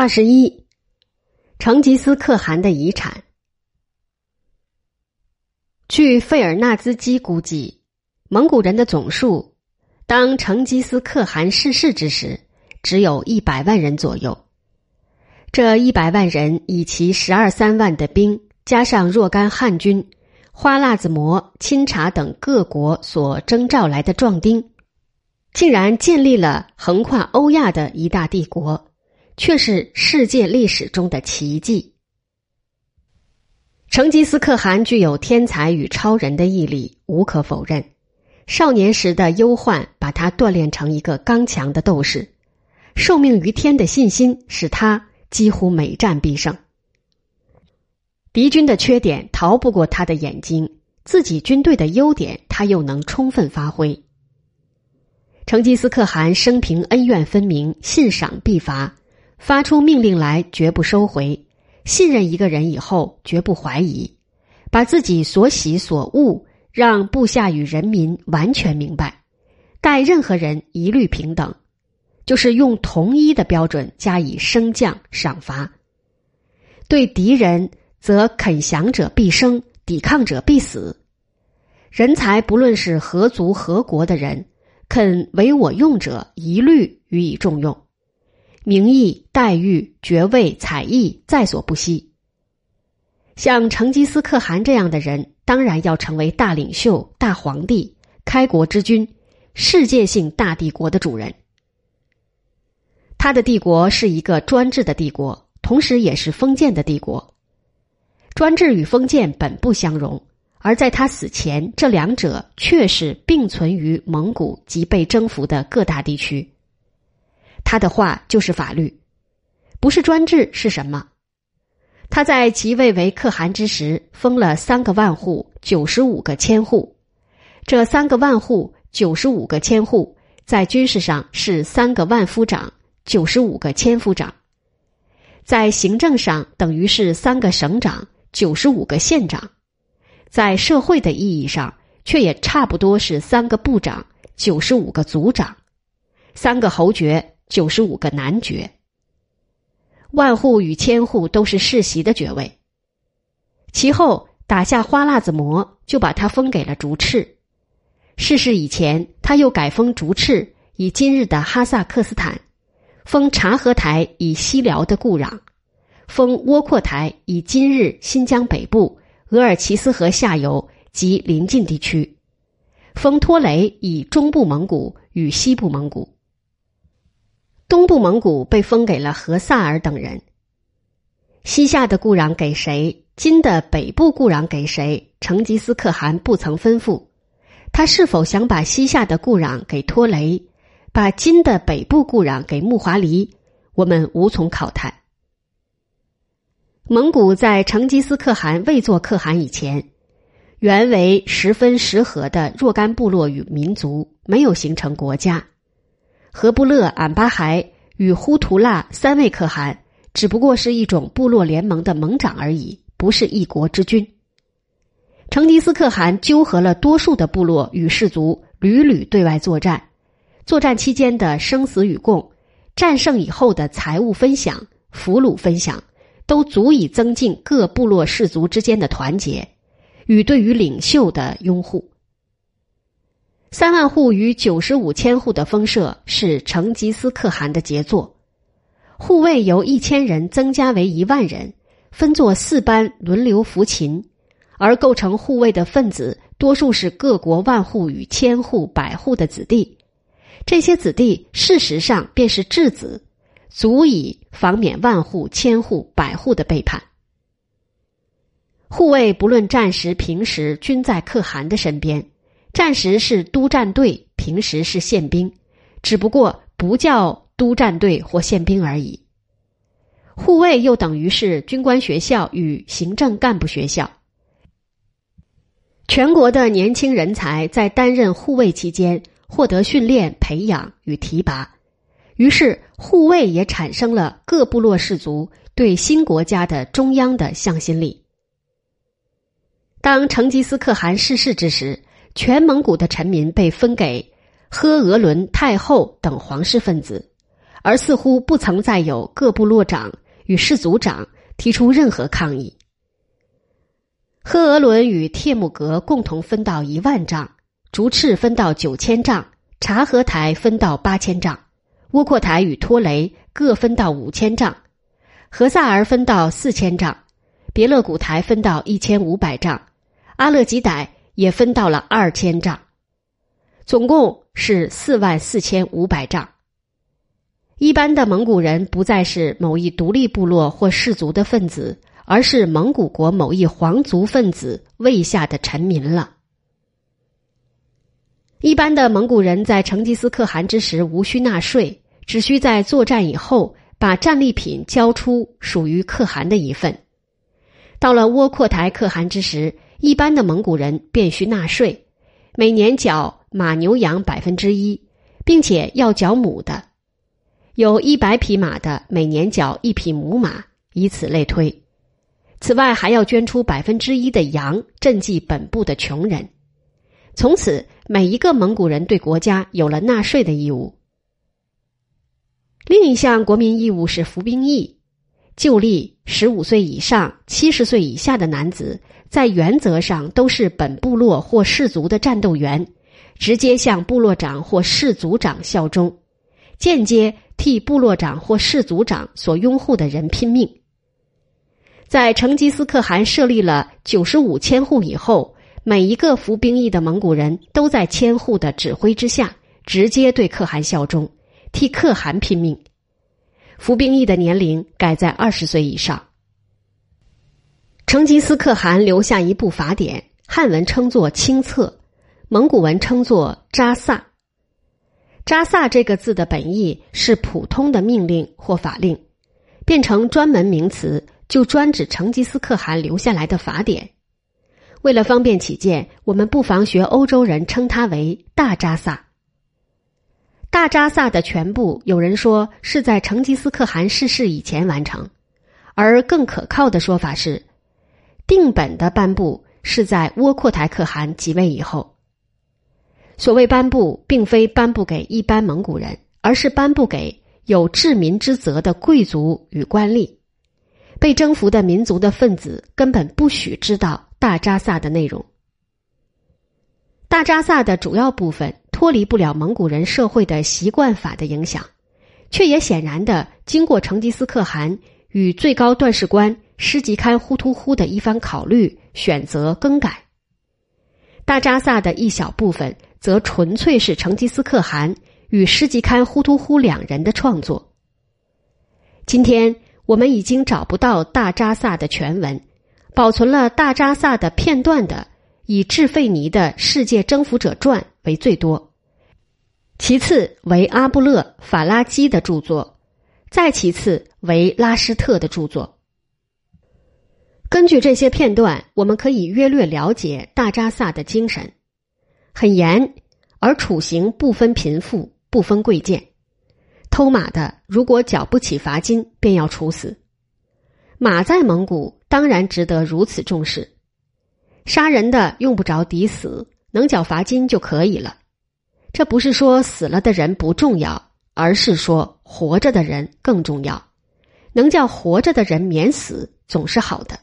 二十一，成吉思可汗的遗产。据费尔纳兹基估计，蒙古人的总数，当成吉思可汗逝世之时，只有一百万人左右。这一百万人以其十二三万的兵，加上若干汉军、花剌子模、钦察等各国所征召来的壮丁，竟然建立了横跨欧亚的一大帝国，却是世界历史中的奇迹。成吉思可汗具有天才与超人的毅力，无可否认。少年时的忧患把他锻炼成一个刚强的斗士，受命于天的信心使他几乎每战必胜。敌军的缺点逃不过他的眼睛，自己军队的优点他又能充分发挥。成吉思可汗生平恩怨分明，信赏必罚，发出命令来绝不收回。信任一个人以后，绝不怀疑，把自己所喜所恶让部下与人民完全明白，待任何人一律平等，就是用统一的标准加以升降赏罚。对敌人，则肯降者必生，抵抗者必死。人才不论是何族何国的人，肯为我用者，一律予以重用。名义、待遇、爵位、才艺在所不惜。像成吉思可汗这样的人，当然要成为大领袖、大皇帝、开国之君、世界性大帝国的主人。他的帝国是一个专制的帝国，同时也是封建的帝国。专制与封建本不相容，而在他死前，这两者却是并存于蒙古及被征服的各大地区。他的话就是法律，不是专制是什么？他在即位为可汗之时，封了三个万户、九十五个千户。这三个万户、九十五个千户，在军事上是三个万夫长、九十五个千夫长；在行政上等于是三个省长、九十五个县长；在社会的意义上，却也差不多是三个部长、九十五个族长、三个侯爵。九十五个男爵，万户与千户都是世袭的爵位。其后打下花剌子模，就把他封给了竹赤。逝世以前，他又改封竹赤以今日的哈萨克斯坦，封察合台以西辽的故壤，封窝阔台以今日新疆北部、额尔齐斯河下游及邻近地区，封托雷以中部蒙古与西部蒙古。东部蒙古被封给了和萨尔等人，西夏的固壤给谁？金的北部固壤给谁？成吉思可汗不曾吩咐。他是否想把西夏的固壤给托雷，把金的北部固壤给木华黎？我们无从考探。蒙古在成吉思可汗未做可汗以前，原为十分适合的若干部落与民族，没有形成国家。和布勒、俺巴孩与呼图剌三位可汗，只不过是一种部落联盟的盟长而已，不是一国之君。成吉思可汗纠合了多数的部落与氏族，屡屡对外作战，作战期间的生死与共，战胜以后的财物分享、俘虏分享，都足以增进各部落氏族之间的团结与对于领袖的拥护。三万户与九十五千户的封设是成吉思可汗的杰作，护卫由一千人增加为一万人，分作四班轮流服勤，而构成护卫的分子多数是各国万户与千户、百户的子弟，这些子弟事实上便是质子，足以防免万户、千户、百户的背叛。护卫不论战时平时均在可汗的身边。战时是督战队，平时是宪兵，只不过不叫督战队或宪兵而已。护卫又等于是军官学校与行政干部学校。全国的年轻人才在担任护卫期间获得训练、培养与提拔，于是护卫也产生了各部落氏族对新国家的中央的向心力。当成吉思可汗逝世之时。全蒙古的臣民被分给呵额伦太后等皇室分子，而似乎不曾再有各部落长与氏族长提出任何抗议。赫额伦与帖木格共同分到一万丈，竹赤分到九千丈，察合台分到八千丈，窝阔台与托雷各分到五千丈，何萨尔分到四千丈，别勒古台分到一千五百丈，阿勒吉歹也分到了二千丈，总共是四万四千五百丈。一般的蒙古人不再是某一独立部落或氏族的分子。而是蒙古国某一皇族分子位下的臣民了。一般的蒙古人在成吉思可汗之时无需纳税，只需在作战以后把战利品交出属于可汗的一份。到了窝阔台可汗之时，一般的蒙古人便需纳税，每年缴马牛羊百分之一，并且要缴母的；有一百匹马的，每年缴一匹母马，以此类推。此外，还要捐出百分之一的羊赈济本部的穷人。从此，每一个蒙古人对国家有了纳税的义务。另一项国民义务是服兵役。就历十五岁以上、七十岁以下的男子，在原则上都是本部落或氏族的战斗员，直接向部落长或氏族长效忠，间接替部落长或氏族长所拥护的人拼命。在成吉思可汗设立了九十五千户以后，每一个服兵役的蒙古人都在千户的指挥之下，直接对可汗效忠，替可汗拼命。服兵役的年龄改在二十岁以上。成吉思可汗留下一部法典，汉文称作《清册》，蒙古文称作《扎萨》。扎萨这个字的本意是普通的命令或法令，变成专门名词。就专指成吉思可汗留下来的法典。为了方便起见，我们不妨学欧洲人称它为大扎萨。大扎萨的全部，有人说是在成吉思可汗逝世以前完成，而更可靠的说法是，定本的颁布是在窝阔台可汗即位以后。所谓颁布，并非颁布给一般蒙古人，而是颁布给有治民之责的贵族与官吏。被征服的民族的分子根本不许知道大扎萨的内容。大扎萨的主要部分脱离不了蒙古人社会的习惯法的影响，却也显然的经过成吉思可汗与最高断事官施吉堪呼图呼的一番考虑，选择更改。大扎萨的一小部分则纯粹是成吉思可汗与施吉堪呼图呼两人的创作。今天。我们已经找不到大扎萨的全文，保存了大扎萨的片段的，以智费尼的《世界征服者传》为最多，其次为阿布勒法拉基的著作，再其次为拉施特的著作。根据这些片段，我们可以约略了解大扎萨的精神：很严，而处刑不分贫富，不分贵贱。偷马的，如果缴不起罚金，便要处死。马在蒙古当然值得如此重视。杀人的用不着抵死，能缴罚金就可以了。这不是说死了的人不重要，而是说活着的人更重要。能叫活着的人免死，总是好的。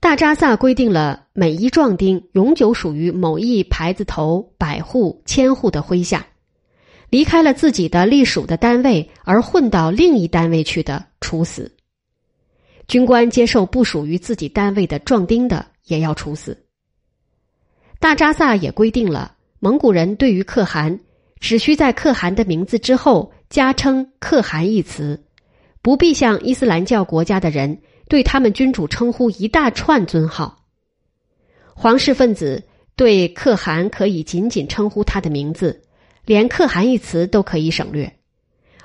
大扎萨规定了每一壮丁永久属于某一牌子头百户、千户的麾下。离开了自己的隶属的单位而混到另一单位去的，处死；军官接受不属于自己单位的壮丁的，也要处死。大扎萨也规定了，蒙古人对于可汗，只需在可汗的名字之后加称“可汗”一词，不必像伊斯兰教国家的人对他们君主称呼一大串尊号。皇室分子对可汗可以仅仅称呼他的名字。连“可汗”一词都可以省略，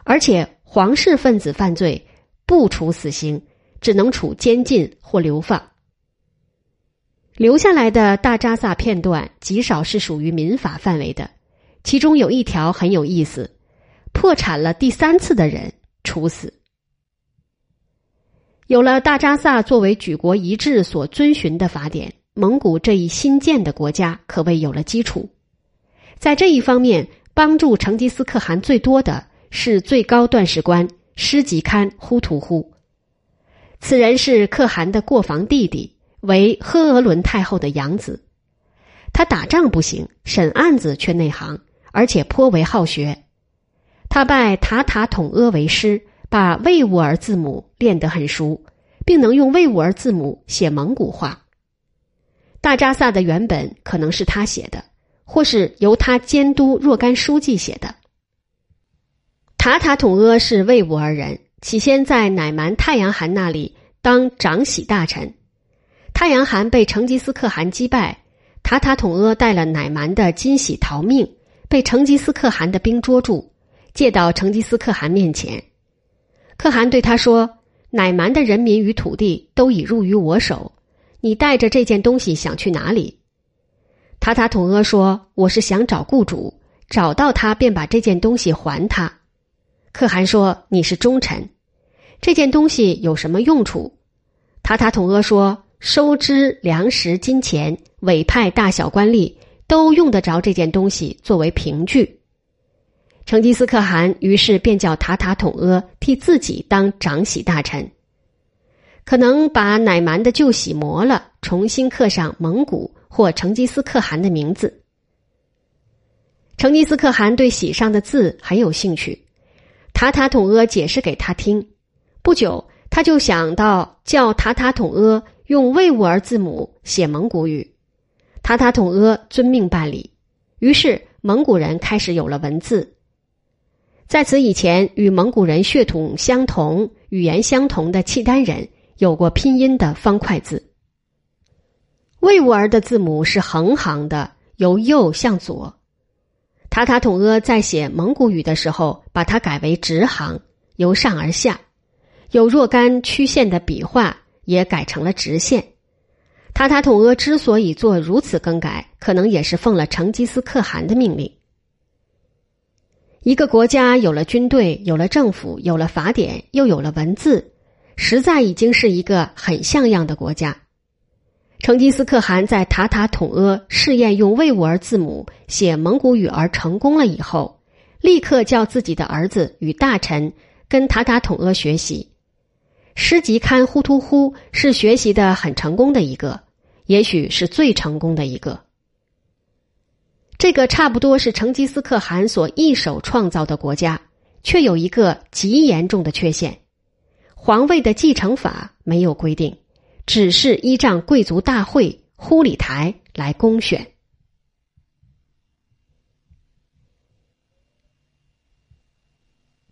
而且皇室分子犯罪不处死刑，只能处监禁或流放。留下来的大扎萨片段极少是属于民法范围的，其中有一条很有意思：破产了第三次的人处死。有了大扎萨作为举国一致所遵循的法典，蒙古这一新建的国家可谓有了基础。在这一方面。帮助成吉思可汗最多的是最高段史官，师吉堪忽图忽。此人是可汗的过房弟弟，为赫额伦太后的养子。他打仗不行，审案子却内行，而且颇为好学。他拜塔塔统阿为师，把魏吾儿字母练得很熟，并能用魏吾儿字母写蒙古话。大扎萨的原本可能是他写的，或是由他监督若干书记写的。塔塔统阿是魏吾儿人，起先在乃蛮太阳汗那里当长喜大臣。太阳汗被成吉思可汗击败。塔塔统阿带了乃蛮的金喜逃命，被成吉思可汗的兵捉住，借到成吉思可汗面前。可汗对他说：“乃蛮的人民与土地都已入于我手，你带着这件东西想去哪里？”塔塔统阿说：“我是想找雇主，找到他便把这件东西还他。”可汗说：“你是忠臣，这件东西有什么用处？”塔塔统阿说。收支、粮食、金钱、委派大小官吏都用得着这件东西作为凭据。成吉思可汗于是便叫塔塔统阿替自己当长喜大臣，可能把乃蛮的旧喜磨了，重新刻上蒙古或成吉思可汗的名字。成吉思可汗对喜上的字很有兴趣，塔塔统阿解释给他听，不久他就想到叫塔塔统阿。用魏吾儿字母写蒙古语，塔塔统阿遵命办理，于是蒙古人开始有了文字。在此以前，与蒙古人血统相同、语言相同的契丹人有过拼音的方块字。魏吾儿的字母是横行的，由右向左。塔塔统阿在写蒙古语的时候，把它改为直行，由上而下，有若干曲线的笔画。也改成了直线。塔塔统阿之所以做如此更改，可能也是奉了成吉思可汗的命令。一个国家有了军队，有了政府，有了法典，又有了文字，实在已经是一个很像样的国家。成吉思可汗在塔塔统阿试验用魏吾儿字母写蒙古语而成功了以后，立刻叫自己的儿子与大臣跟塔塔统阿学习。诗集刊呼突呼是学习的很成功的一个，也许是最成功的一个。这个差不多是成吉思可汗所一手创造的国家，却有一个极严重的缺陷：皇位的继承法没有规定，只是依仗贵族大会忽里台来公选。